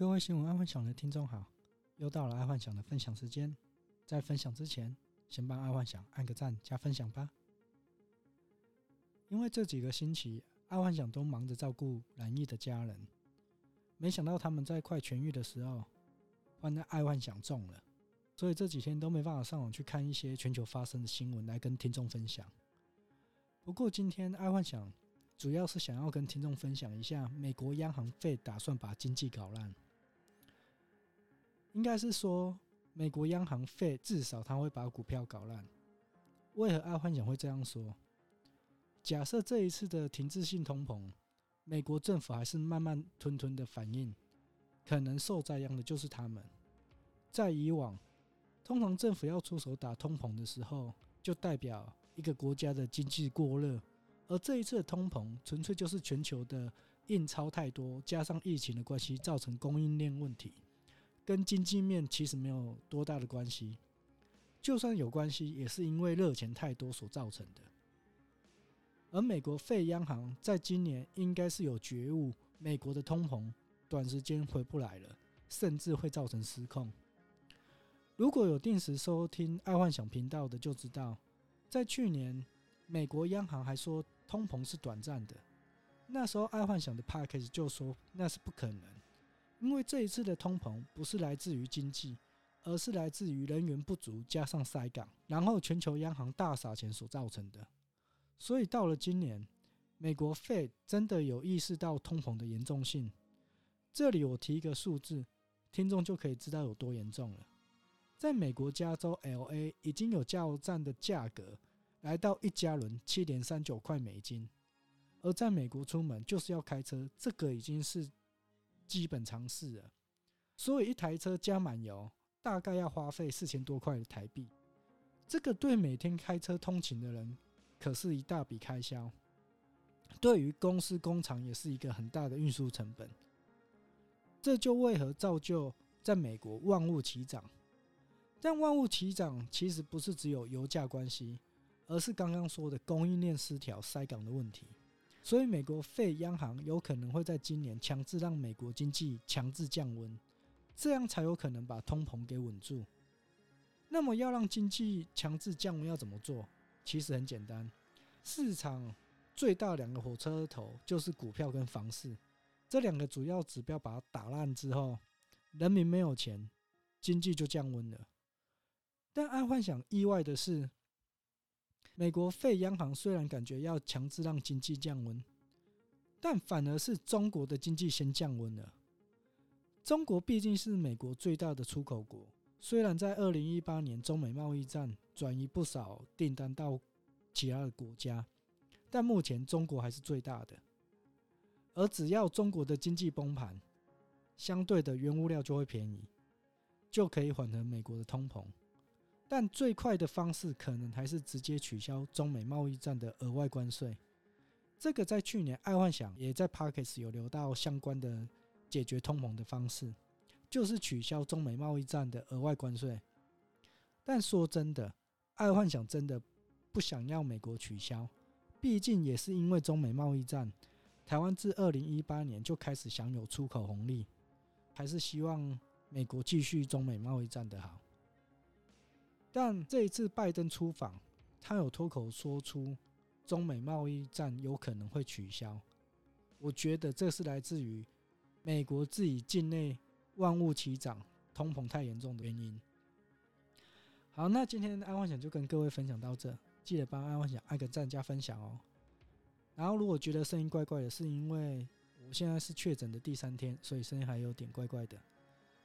各位新闻爱幻想的听众好，又到了爱幻想的分享时间。在分享之前，先帮爱幻想按个赞加分享吧。因为这几个星期，爱幻想都忙着照顾染疫的家人，没想到他们在快痊愈的时候，换在爱幻想中了，所以这几天都没办法上网去看一些全球发生的新闻来跟听众分享。不过今天爱幻想。主要是想要跟听众分享一下，美国央行费打算把经济搞烂。应该是说，美国央行费至少他会把股票搞烂。为何爱幻想会这样说？假设这一次的停滞性通膨，美国政府还是慢慢吞吞的反应，可能受灾殃的就是他们。在以往，通常政府要出手打通膨的时候，就代表一个国家的经济过热。而这一次的通膨，纯粹就是全球的印钞太多，加上疫情的关系，造成供应链问题，跟经济面其实没有多大的关系。就算有关系，也是因为热钱太多所造成的。而美国费央行在今年应该是有觉悟，美国的通膨短时间回不来了，甚至会造成失控。如果有定时收听爱幻想频道的，就知道在去年，美国央行还说。通膨是短暂的，那时候爱幻想的 p a c k a g e 就说那是不可能，因为这一次的通膨不是来自于经济，而是来自于人员不足加上塞港，然后全球央行大撒钱所造成的。所以到了今年，美国 Fed 真的有意识到通膨的严重性。这里我提一个数字，听众就可以知道有多严重了。在美国加州 LA 已经有加油站的价格。来到一加仑七点三九块美金，而在美国出门就是要开车，这个已经是基本常识了。所以一台车加满油，大概要花费四千多块的台币，这个对每天开车通勤的人可是一大笔开销。对于公司工厂也是一个很大的运输成本。这就为何造就在美国万物齐涨，但万物齐涨其实不是只有油价关系。而是刚刚说的供应链失调、塞港的问题，所以美国费央行有可能会在今年强制让美国经济强制降温，这样才有可能把通膨给稳住。那么要让经济强制降温要怎么做？其实很简单，市场最大两个火车头就是股票跟房市，这两个主要指标把它打烂之后，人民没有钱，经济就降温了。但爱幻想意外的是。美国费央行虽然感觉要强制让经济降温，但反而是中国的经济先降温了。中国毕竟是美国最大的出口国，虽然在二零一八年中美贸易战转移不少订单到其他的国家，但目前中国还是最大的。而只要中国的经济崩盘，相对的原物料就会便宜，就可以缓和美国的通膨。但最快的方式可能还是直接取消中美贸易战的额外关税。这个在去年爱幻想也在 Podcast 有聊到相关的解决通膨的方式，就是取消中美贸易战的额外关税。但说真的，爱幻想真的不想要美国取消，毕竟也是因为中美贸易战，台湾自二零一八年就开始享有出口红利，还是希望美国继续中美贸易战的好。但这一次拜登出访，他有脱口说出中美贸易战有可能会取消。我觉得这是来自于美国自己境内万物齐涨、通膨太严重的原因。好，那今天的爱幻想就跟各位分享到这，记得帮安幻想按个赞加分享哦。然后如果觉得声音怪怪的，是因为我现在是确诊的第三天，所以声音还有点怪怪的。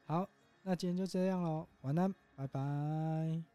好，那今天就这样喽，晚安，拜拜。